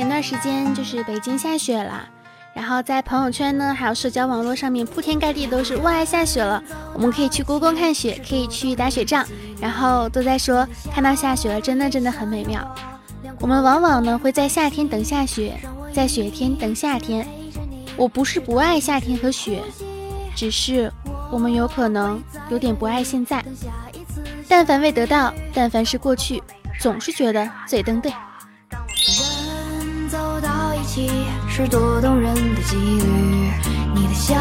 前段时间就是北京下雪了，然后在朋友圈呢，还有社交网络上面，铺天盖地都是哇下雪了，我们可以去故宫看雪，可以去打雪仗，然后都在说看到下雪了，真的真的很美妙。我们往往呢会在夏天等下雪，在雪天等夏天。我不是不爱夏天和雪，只是我们有可能有点不爱现在。但凡未得到，但凡是过去，总是觉得最登对。起是多动人的几率，你的笑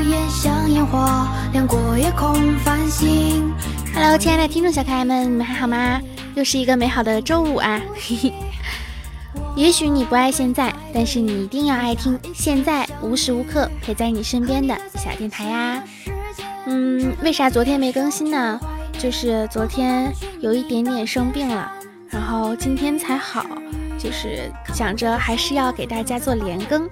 颜像烟花，亮过夜空繁星。Hello，亲爱的听众小可爱们，你们还好吗？又是一个美好的周五啊！嘿嘿。也许你不爱现在，但是你一定要爱听现在无时无刻陪在你身边的小电台呀。嗯，为啥昨天没更新呢？就是昨天有一点点生病了，然后今天才好，就是想着还是要给大家做连更。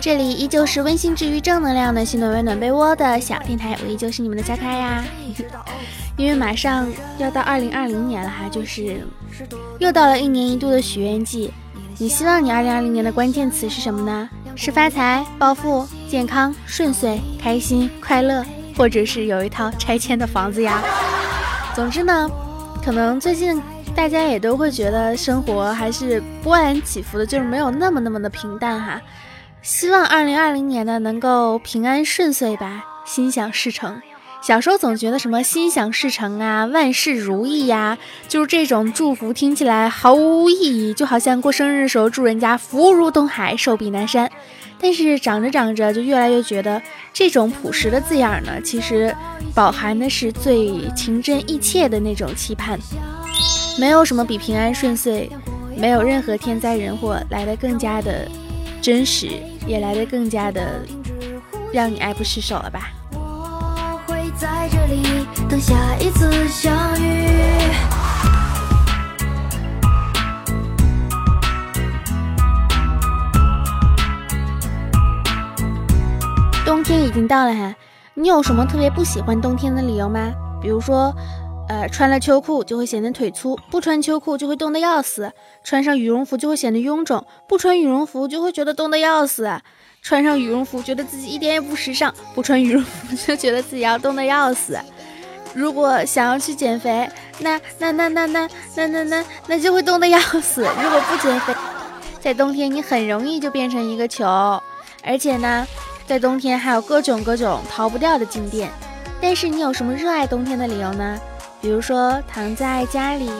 这里依旧是温馨治愈、正能量的新暖温暖被窝的小电台，我依旧是你们的小可爱呀。因为马上要到二零二零年了哈，就是又到了一年一度的许愿季。你希望你二零二零年的关键词是什么呢？是发财、暴富、健康、顺遂、开心、快乐，或者是有一套拆迁的房子呀？总之呢，可能最近大家也都会觉得生活还是波澜起伏的，就是没有那么那么的平淡哈。希望二零二零年呢能够平安顺遂吧，心想事成。小时候总觉得什么心想事成啊，万事如意呀，就是这种祝福听起来毫无意义，就好像过生日的时候祝人家福如东海，寿比南山。但是长着长着，就越来越觉得这种朴实的字眼呢，其实饱含的是最情真意切的那种期盼。没有什么比平安顺遂，没有任何天灾人祸来的更加的真实，也来的更加的让你爱不释手了吧。在这里等下一次相遇。冬天已经到了哈，你有什么特别不喜欢冬天的理由吗？比如说，呃，穿了秋裤就会显得腿粗，不穿秋裤就会冻得要死；穿上羽绒服就会显得臃肿，不穿羽绒服就会觉得冻得要死；穿上羽绒服觉得自己一点也不时尚，不穿羽绒服就觉得自己要冻得要死。如果想要去减肥，那那那那那那那那那就会冻得要死。如果不减肥，在冬天你很容易就变成一个球，而且呢。在冬天还有各种各种逃不掉的静电，但是你有什么热爱冬天的理由呢？比如说躺在家里，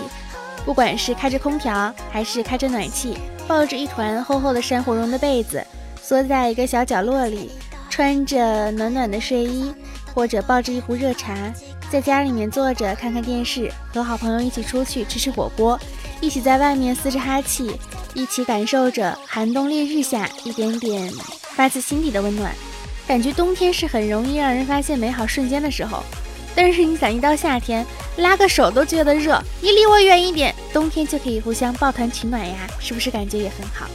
不管是开着空调还是开着暖气，抱着一团厚厚的珊瑚绒的被子，缩在一个小角落里，穿着暖暖的睡衣，或者抱着一壶热茶，在家里面坐着看看电视，和好朋友一起出去吃吃火锅，一起在外面嘶着哈气，一起感受着寒冬烈日下一点点。发自心底的温暖，感觉冬天是很容易让人发现美好瞬间的时候。但是你想一到夏天，拉个手都觉得热，你离我远一点，冬天就可以互相抱团取暖呀，是不是感觉也很好？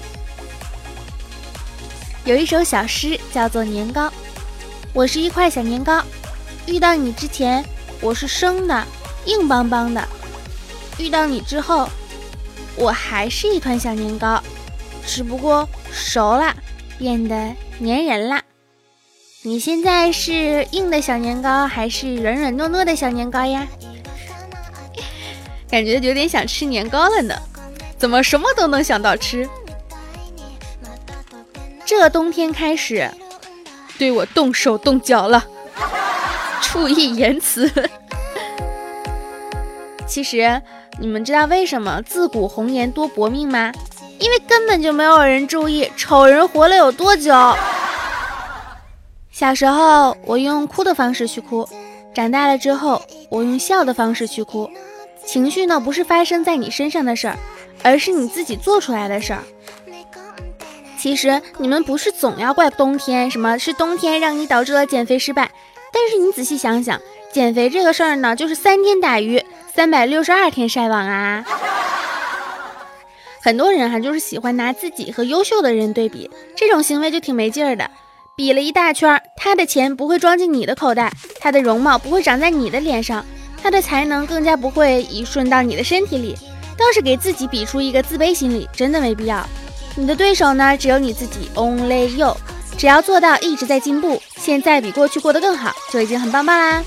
有一首小诗叫做《年糕》，我是一块小年糕，遇到你之前我是生的，硬邦邦的；遇到你之后，我还是一团小年糕，只不过熟了。变得粘人啦！你现在是硬的小年糕，还是软软糯糯的小年糕呀？感觉有点想吃年糕了呢。怎么什么都能想到吃？这冬天开始对我动手动脚了，注意言辞。其实你们知道为什么自古红颜多薄命吗？因为根本就没有人注意丑人活了有多久。小时候我用哭的方式去哭，长大了之后我用笑的方式去哭。情绪呢不是发生在你身上的事儿，而是你自己做出来的事儿。其实你们不是总要怪冬天，什么是冬天让你导致了减肥失败？但是你仔细想想，减肥这个事儿呢，就是三天打鱼，三百六十二天晒网啊。很多人哈、就是喜欢拿自己和优秀的人对比，这种行为就挺没劲儿的。比了一大圈，他的钱不会装进你的口袋，他的容貌不会长在你的脸上，他的才能更加不会移顺到你的身体里，倒是给自己比出一个自卑心理，真的没必要。你的对手呢，只有你自己，Only you。只要做到一直在进步，现在比过去过得更好，就已经很棒棒啦。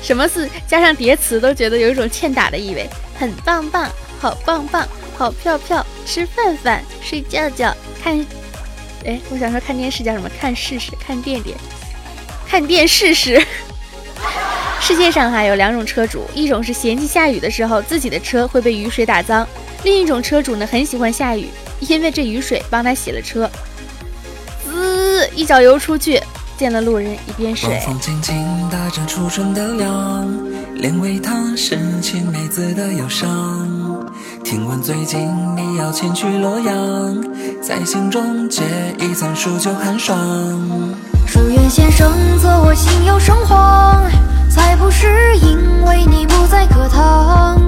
什么是加上叠词都觉得有一种欠打的意味？很棒棒，好棒棒，好票票，吃饭饭，睡觉觉，看，哎，我想说看电视叫什么？看试试，看电电，看电试试。世界上哈有两种车主，一种是嫌弃下雨的时候自己的车会被雨水打脏，另一种车主呢很喜欢下雨，因为这雨水帮他洗了车。滋，一脚油出去，见了路人一边水。风轻轻打着初春的凉，连为他深情妹子的忧伤。听闻最近你要前去洛阳，在心中结一层数九寒霜。书院先生责我心有生慌。才不是因为你不在课堂，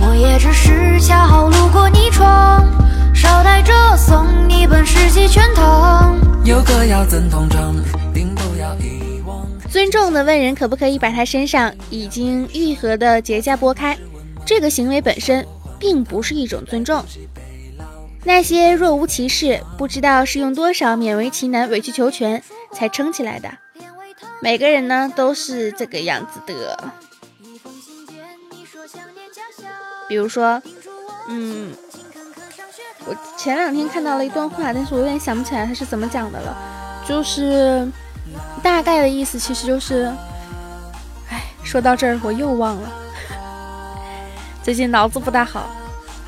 我也只是恰好路过你窗，捎带着送你本世纪全唐。有歌谣怎通畅，并不要遗忘。尊重的问人可不可以把他身上已经愈合的结痂拨开，这个行为本身并不是一种尊重。那些若无其事，不知道是用多少勉为其难、委曲求全才撑起来的。每个人呢都是这个样子的，比如说，嗯，我前两天看到了一段话，但是我有点想不起来他是怎么讲的了，就是大概的意思其实就是，哎，说到这儿我又忘了，最近脑子不大好，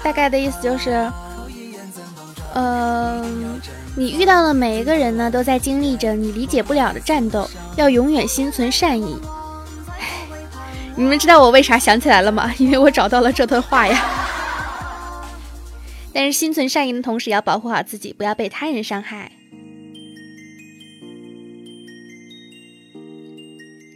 大概的意思就是，嗯。你遇到的每一个人呢，都在经历着你理解不了的战斗，要永远心存善意。你们知道我为啥想起来了吗？因为我找到了这段话呀。但是心存善意的同时，要保护好自己，不要被他人伤害。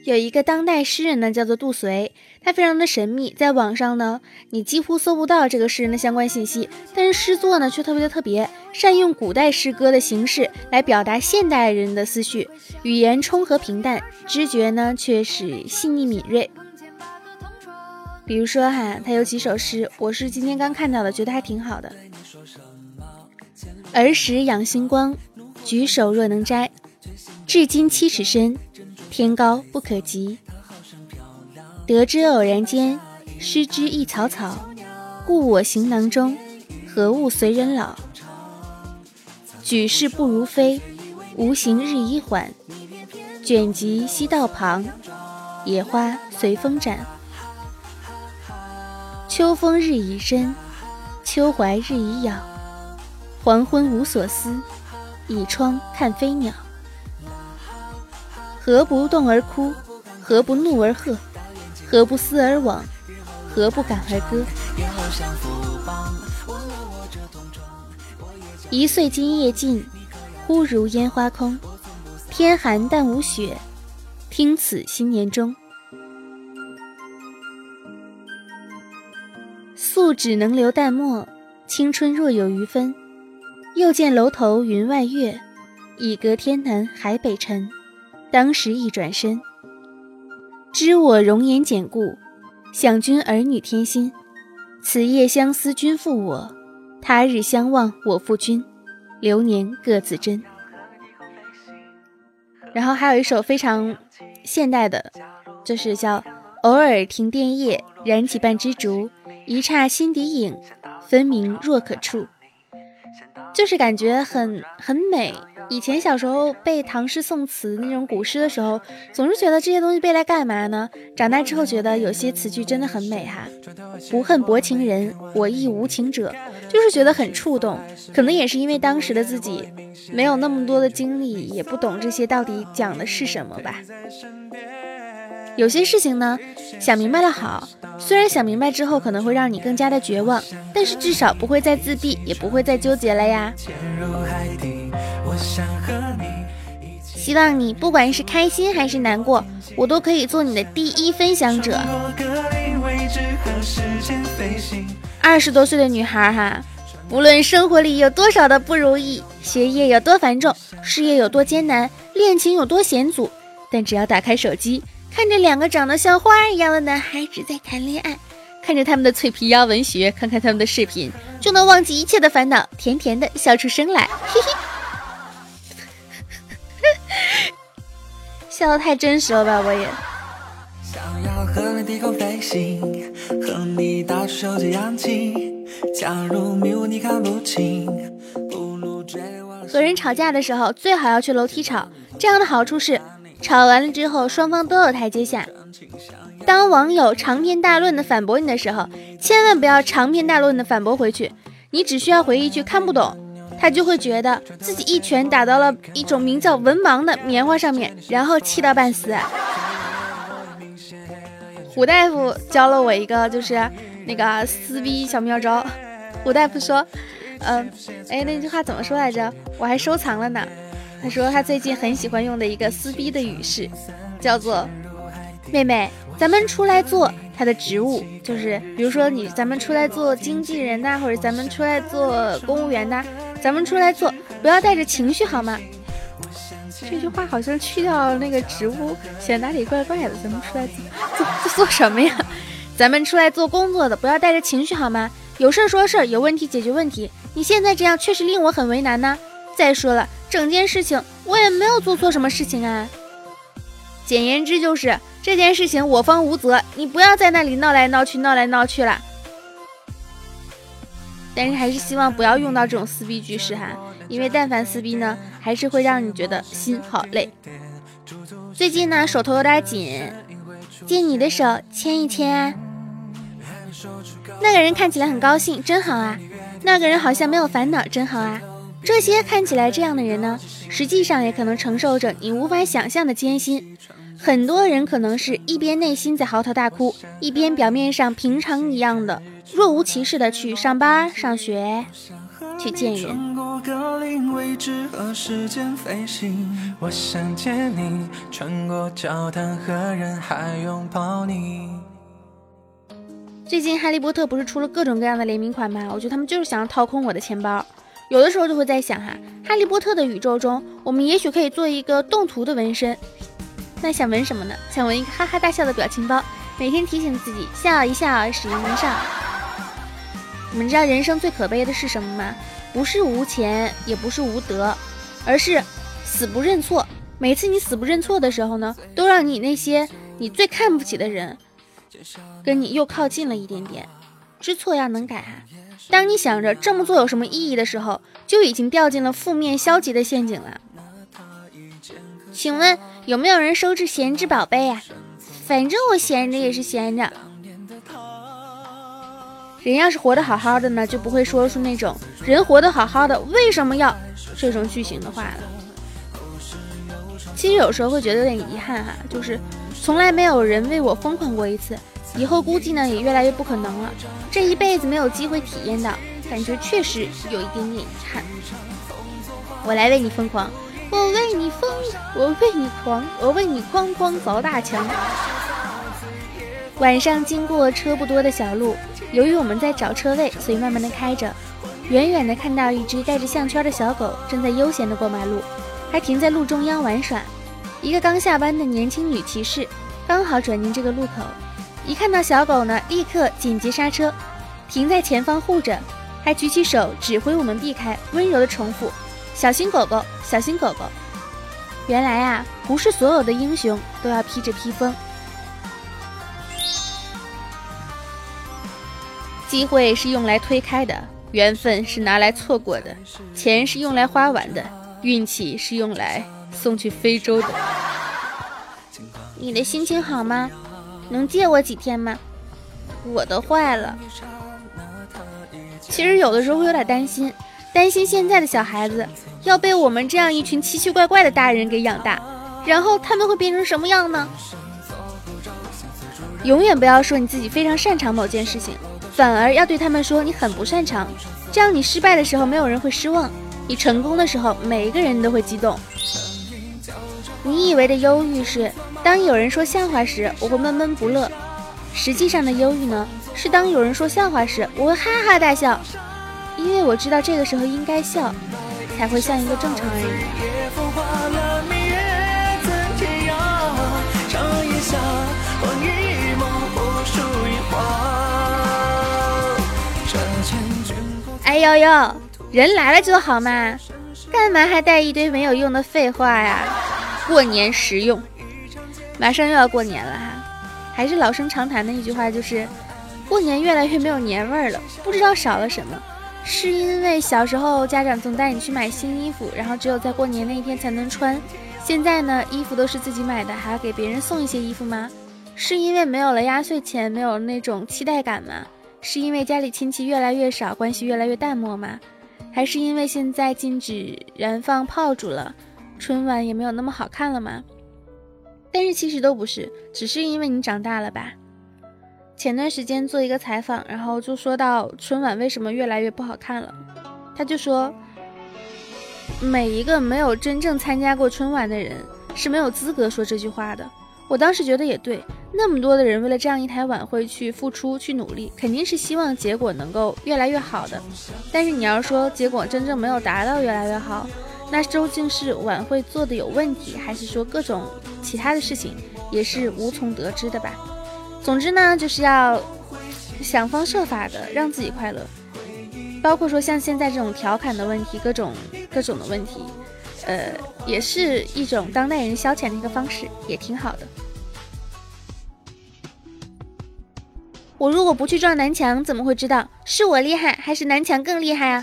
有一个当代诗人呢，叫做杜随，他非常的神秘，在网上呢，你几乎搜不到这个诗人的相关信息，但是诗作呢却特别的特别，善用古代诗歌的形式来表达现代人的思绪，语言冲和平淡，知觉呢却是细腻敏锐。比如说哈，他有几首诗，我是今天刚看到的，觉得还挺好的。儿时养星光，举手若能摘，至今七尺深。天高不可及，得之偶然间，失之一草草。故我行囊中，何物随人老？举世不如飞，无形日已缓。卷籍西道旁，野花随风展。秋风日已深，秋怀日已杳。黄昏无所思，倚窗看飞鸟。何不动而哭？何不怒而喝？何不思而往？何不感而歌？一岁今夜尽，忽如烟花空。天寒但无雪，听此新年钟。素只能留淡墨，青春若有余分。又见楼头云外月，已隔天南海北辰。当时一转身，知我容颜简故，想君儿女添心。此夜相思君负我，他日相望我负君。流年各自珍。然后还有一首非常现代的，就是叫“偶尔停电夜，燃起半支烛，一刹心底影，分明若可触”，就是感觉很很美。以前小时候背唐诗宋词那种古诗的时候，总是觉得这些东西背来干嘛呢？长大之后觉得有些词句真的很美哈。不恨薄情人，我亦无情者，就是觉得很触动。可能也是因为当时的自己没有那么多的经历，也不懂这些到底讲的是什么吧。有些事情呢，想明白了好，虽然想明白之后可能会让你更加的绝望，但是至少不会再自闭，也不会再纠结了呀。希望你不管是开心还是难过，我都可以做你的第一分享者。二十多岁的女孩哈，无论生活里有多少的不如意，学业有多繁重，事业有多艰难，恋情有多险阻，但只要打开手机，看着两个长得像花儿一样的男孩子在谈恋爱，看着他们的脆皮鸭文学，看看他们的视频，就能忘记一切的烦恼，甜甜的笑出声来，嘿嘿。笑得太真实了吧，我也。和人吵架的时候，最好要去楼梯吵，这样的好处是，吵完了之后双方都有台阶下。当网友长篇大论的反驳你的时候，千万不要长篇大论的反驳回去，你只需要回一句看不懂。他就会觉得自己一拳打到了一种名叫文盲的棉花上面，然后气到半死。胡大夫教了我一个，就是那个撕逼小妙招。胡大夫说：“嗯，哎，那句话怎么说来着？我还收藏了呢。他说他最近很喜欢用的一个撕逼的语式，叫做‘妹妹，咱们出来做’。”他的职务就是，比如说你咱们出来做经纪人呐，或者咱们出来做公务员呐，咱们出来做，不要带着情绪好吗？这句话好像去掉那个职务，显得哪里怪怪的。咱们出来做做做什么呀？咱们出来做工作的，不要带着情绪好吗？有事说事，有问题解决问题。你现在这样确实令我很为难呢。再说了，整件事情我也没有做错什么事情啊。简言之就是。这件事情我方无责，你不要在那里闹来闹去，闹来闹去了。但是还是希望不要用到这种撕逼句式哈，因为但凡撕逼呢，还是会让你觉得心好累。最近呢，手头有点紧，借你的手牵一牵。那个人看起来很高兴，真好啊。那个人好像没有烦恼，真好啊。这些看起来这样的人呢，实际上也可能承受着你无法想象的艰辛。很多人可能是一边内心在嚎啕大哭，一边表面上平常一样的若无其事的去上班、上学、去见人。最近哈利波特不是出了各种各样的联名款吗？我觉得他们就是想要掏空我的钱包。有的时候就会在想哈，哈利波特的宇宙中，我们也许可以做一个动图的纹身。那想纹什么呢？想纹一个哈哈大笑的表情包，每天提醒自己笑一笑，使一笑。你们知道人生最可悲的是什么吗？不是无钱，也不是无德，而是死不认错。每次你死不认错的时候呢，都让你那些你最看不起的人，跟你又靠近了一点点。知错要能改啊！当你想着这么做有什么意义的时候，就已经掉进了负面消极的陷阱了。请问有没有人收置闲置宝贝呀？反正我闲着也是闲着。人要是活得好好的呢，就不会说出那种“人活得好好的，为什么要”这种句型的话了。其实有时候会觉得有点遗憾哈，就是从来没有人为我疯狂过一次，以后估计呢也越来越不可能了。这一辈子没有机会体验到，感觉确实有一点点遗憾。我来为你疯狂。我为你疯，我为你狂，我为你哐哐凿大墙。晚上经过车不多的小路，由于我们在找车位，所以慢慢的开着。远远的看到一只带着项圈的小狗正在悠闲的过马路，还停在路中央玩耍。一个刚下班的年轻女骑士刚好转进这个路口，一看到小狗呢，立刻紧急刹车，停在前方护着，还举起手指挥我们避开，温柔的重复。小心狗狗，小心狗狗。原来啊，不是所有的英雄都要披着披风。机会是用来推开的，缘分是拿来错过的，钱是用来花完的，运气是用来送去非洲的。你的心情好吗？能借我几天吗？我的坏了。其实有的时候会有点担心。担心现在的小孩子要被我们这样一群奇奇怪怪的大人给养大，然后他们会变成什么样呢？永远不要说你自己非常擅长某件事情，反而要对他们说你很不擅长，这样你失败的时候没有人会失望，你成功的时候每一个人都会激动。你以为的忧郁是当有人说笑话时，我会闷闷不乐。实际上的忧郁呢，是当有人说笑话时，我会哈哈大笑。因为我知道这个时候应该笑，才会像一个正常人。哎呦呦，人来了就好嘛，干嘛还带一堆没有用的废话呀？过年实用。马上又要过年了哈，还是老生常谈的一句话，就是过年越来越没有年味儿了，不知道少了什么。是因为小时候家长总带你去买新衣服，然后只有在过年那一天才能穿。现在呢，衣服都是自己买的，还要给别人送一些衣服吗？是因为没有了压岁钱，没有那种期待感吗？是因为家里亲戚越来越少，关系越来越淡漠吗？还是因为现在禁止燃放炮竹了，春晚也没有那么好看了吗？但是其实都不是，只是因为你长大了吧。前段时间做一个采访，然后就说到春晚为什么越来越不好看了，他就说。每一个没有真正参加过春晚的人是没有资格说这句话的。我当时觉得也对，那么多的人为了这样一台晚会去付出、去努力，肯定是希望结果能够越来越好的。但是你要说结果真正没有达到越来越好，那究竟是晚会做的有问题，还是说各种其他的事情也是无从得知的吧？总之呢，就是要想方设法的让自己快乐。包括说像现在这种调侃的问题，各种各种的问题，呃，也是一种当代人消遣的一个方式，也挺好的。我如果不去撞南墙，怎么会知道是我厉害还是南墙更厉害啊？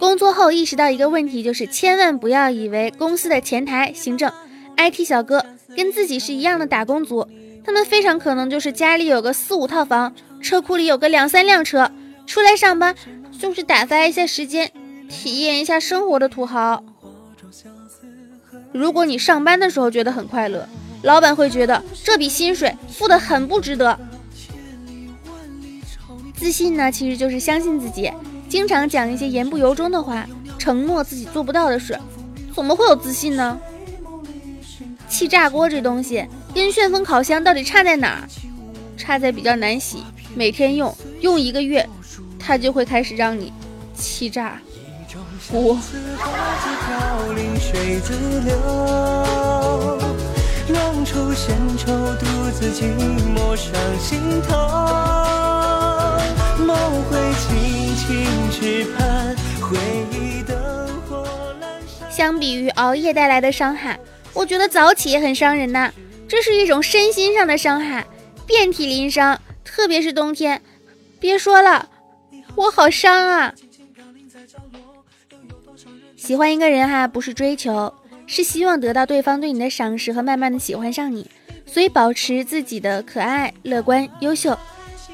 工作后意识到一个问题，就是千万不要以为公司的前台、行政、IT 小哥跟自己是一样的打工族，他们非常可能就是家里有个四五套房，车库里有个两三辆车。出来上班就是打发一下时间，体验一下生活的土豪。如果你上班的时候觉得很快乐，老板会觉得这笔薪水付的很不值得。自信呢，其实就是相信自己，经常讲一些言不由衷的话，承诺自己做不到的事，怎么会有自信呢？气炸锅这东西跟旋风烤箱到底差在哪儿？差在比较难洗，每天用用一个月。它就会开始让你气炸锅。相比于熬夜带来的伤害，我觉得早起也很伤人呐。这是一种身心上的伤害，遍体鳞伤，特别是冬天。别说了。我好伤啊！喜欢一个人哈，不是追求，是希望得到对方对你的赏识和慢慢的喜欢上你。所以保持自己的可爱、乐观、优秀，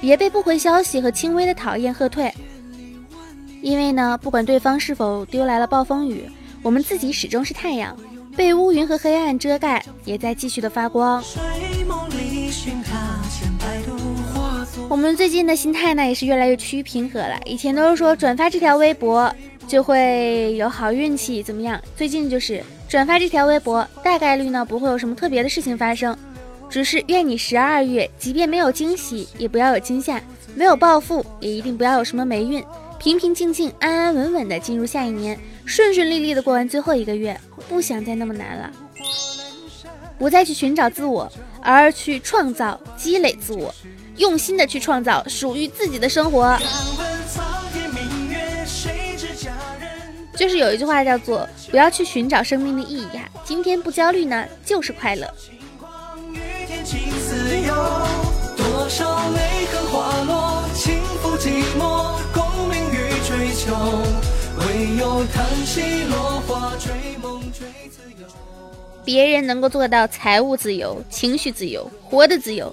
别被不回消息和轻微的讨厌喝退。因为呢，不管对方是否丢来了暴风雨，我们自己始终是太阳，被乌云和黑暗遮盖，也在继续的发光。我们最近的心态呢，也是越来越趋于平和了。以前都是说转发这条微博就会有好运气，怎么样？最近就是转发这条微博，大概率呢不会有什么特别的事情发生，只是愿你十二月，即便没有惊喜，也不要有惊吓；没有暴富，也一定不要有什么霉运。平平静静、安安稳稳的进入下一年，顺顺利利的过完最后一个月，不想再那么难了。不再去寻找自我，而去创造、积累自我。用心的去创造属于自己的生活，就是有一句话叫做“不要去寻找生命的意义啊，今天不焦虑呢，就是快乐。”情自由。多少泪痕滑落，轻抚寂寞，功名与追求，唯有叹息落花追梦追自由别人能够做到财务自由、情绪自由、活的自由。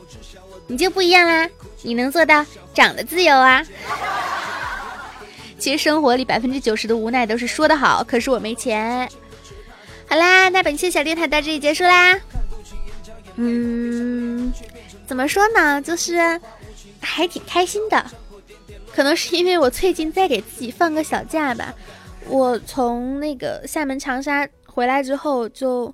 你就不一样啦，你能做到长得自由啊！其实生活里百分之九十的无奈都是说的好，可是我没钱。好啦，那本期小电台到这里结束啦。嗯，怎么说呢，就是还挺开心的。可能是因为我最近在给自己放个小假吧。我从那个厦门长沙回来之后就。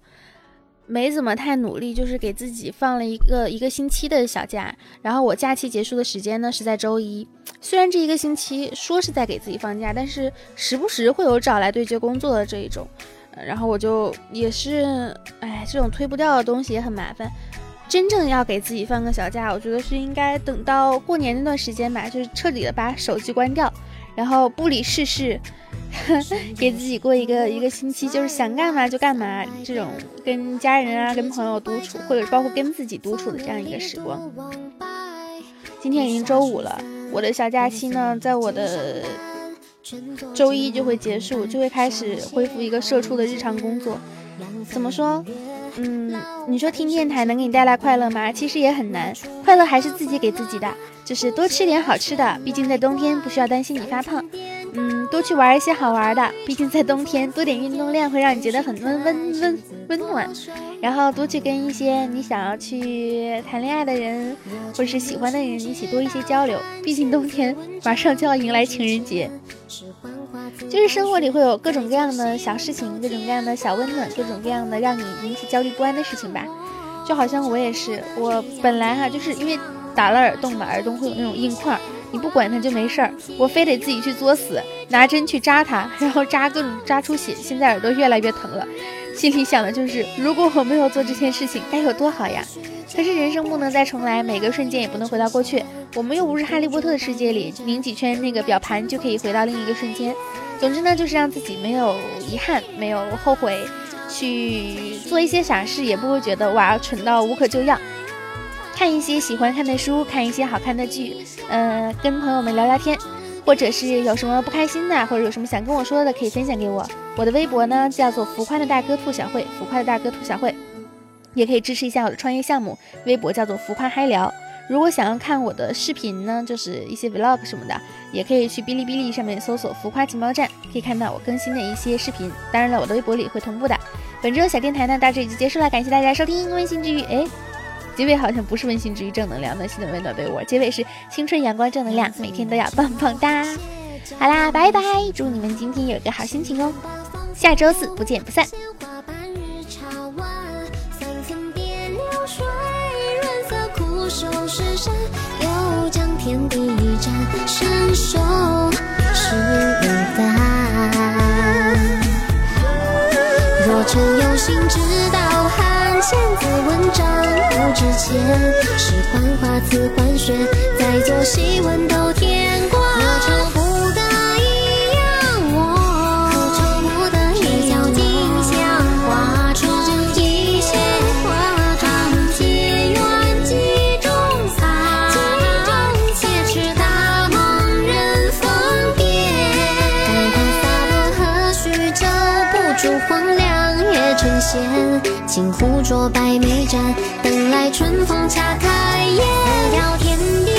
没怎么太努力，就是给自己放了一个一个星期的小假。然后我假期结束的时间呢是在周一。虽然这一个星期说是在给自己放假，但是时不时会有找来对接工作的这一种。然后我就也是，哎，这种推不掉的东西也很麻烦。真正要给自己放个小假，我觉得是应该等到过年那段时间吧，就是彻底的把手机关掉，然后不理世事，给自己过一个一个星期，就是想干嘛就干嘛，这种跟家人啊、跟朋友独处，或者包括跟自己独处的这样一个时光。今天已经周五了，我的小假期呢，在我的周一就会结束，就会开始恢复一个社畜的日常工作。怎么说？嗯，你说听电台能给你带来快乐吗？其实也很难，快乐还是自己给自己的，就是多吃点好吃的，毕竟在冬天不需要担心你发胖。嗯，多去玩一些好玩的，毕竟在冬天多点运动量会让你觉得很温温温温暖。然后多去跟一些你想要去谈恋爱的人，或者是喜欢的人一起多一些交流，毕竟冬天马上就要迎来情人节。就是生活里会有各种各样的小事情，各种各样的小温暖，各种各样的让你引起焦虑不安的事情吧。就好像我也是，我本来哈就是因为打了耳洞嘛，耳洞会有那种硬块，你不管它就没事儿，我非得自己去作死，拿针去扎它，然后扎各种扎出血，现在耳朵越来越疼了。心里想的就是，如果我没有做这件事情，该有多好呀！可是人生不能再重来，每个瞬间也不能回到过去。我们又不是哈利波特的世界里，拧几圈那个表盘就可以回到另一个瞬间。总之呢，就是让自己没有遗憾，没有后悔，去做一些傻事，也不会觉得哇蠢到无可救药。看一些喜欢看的书，看一些好看的剧，嗯，跟朋友们聊聊天，或者是有什么不开心的，或者有什么想跟我说的，可以分享给我。我的微博呢叫做浮夸的大哥兔小慧，浮夸的大哥兔小慧。也可以支持一下我的创业项目，微博叫做浮夸嗨聊。如果想要看我的视频呢，就是一些 vlog 什么的，也可以去哔哩哔哩上面搜索“浮夸情报站”，可以看到我更新的一些视频。当然了，我的微博里会同步的。本周小电台呢，到这里就结束了，感谢大家收听温馨治愈。哎，结尾好像不是温馨治愈正能量，暖心的温暖被窝，结尾是青春阳光正能量，每天都要棒棒哒。好啦，拜拜，祝你们今天有个好心情哦，下周四不见不散。天是幻花刺待春风恰开宴，笑天边。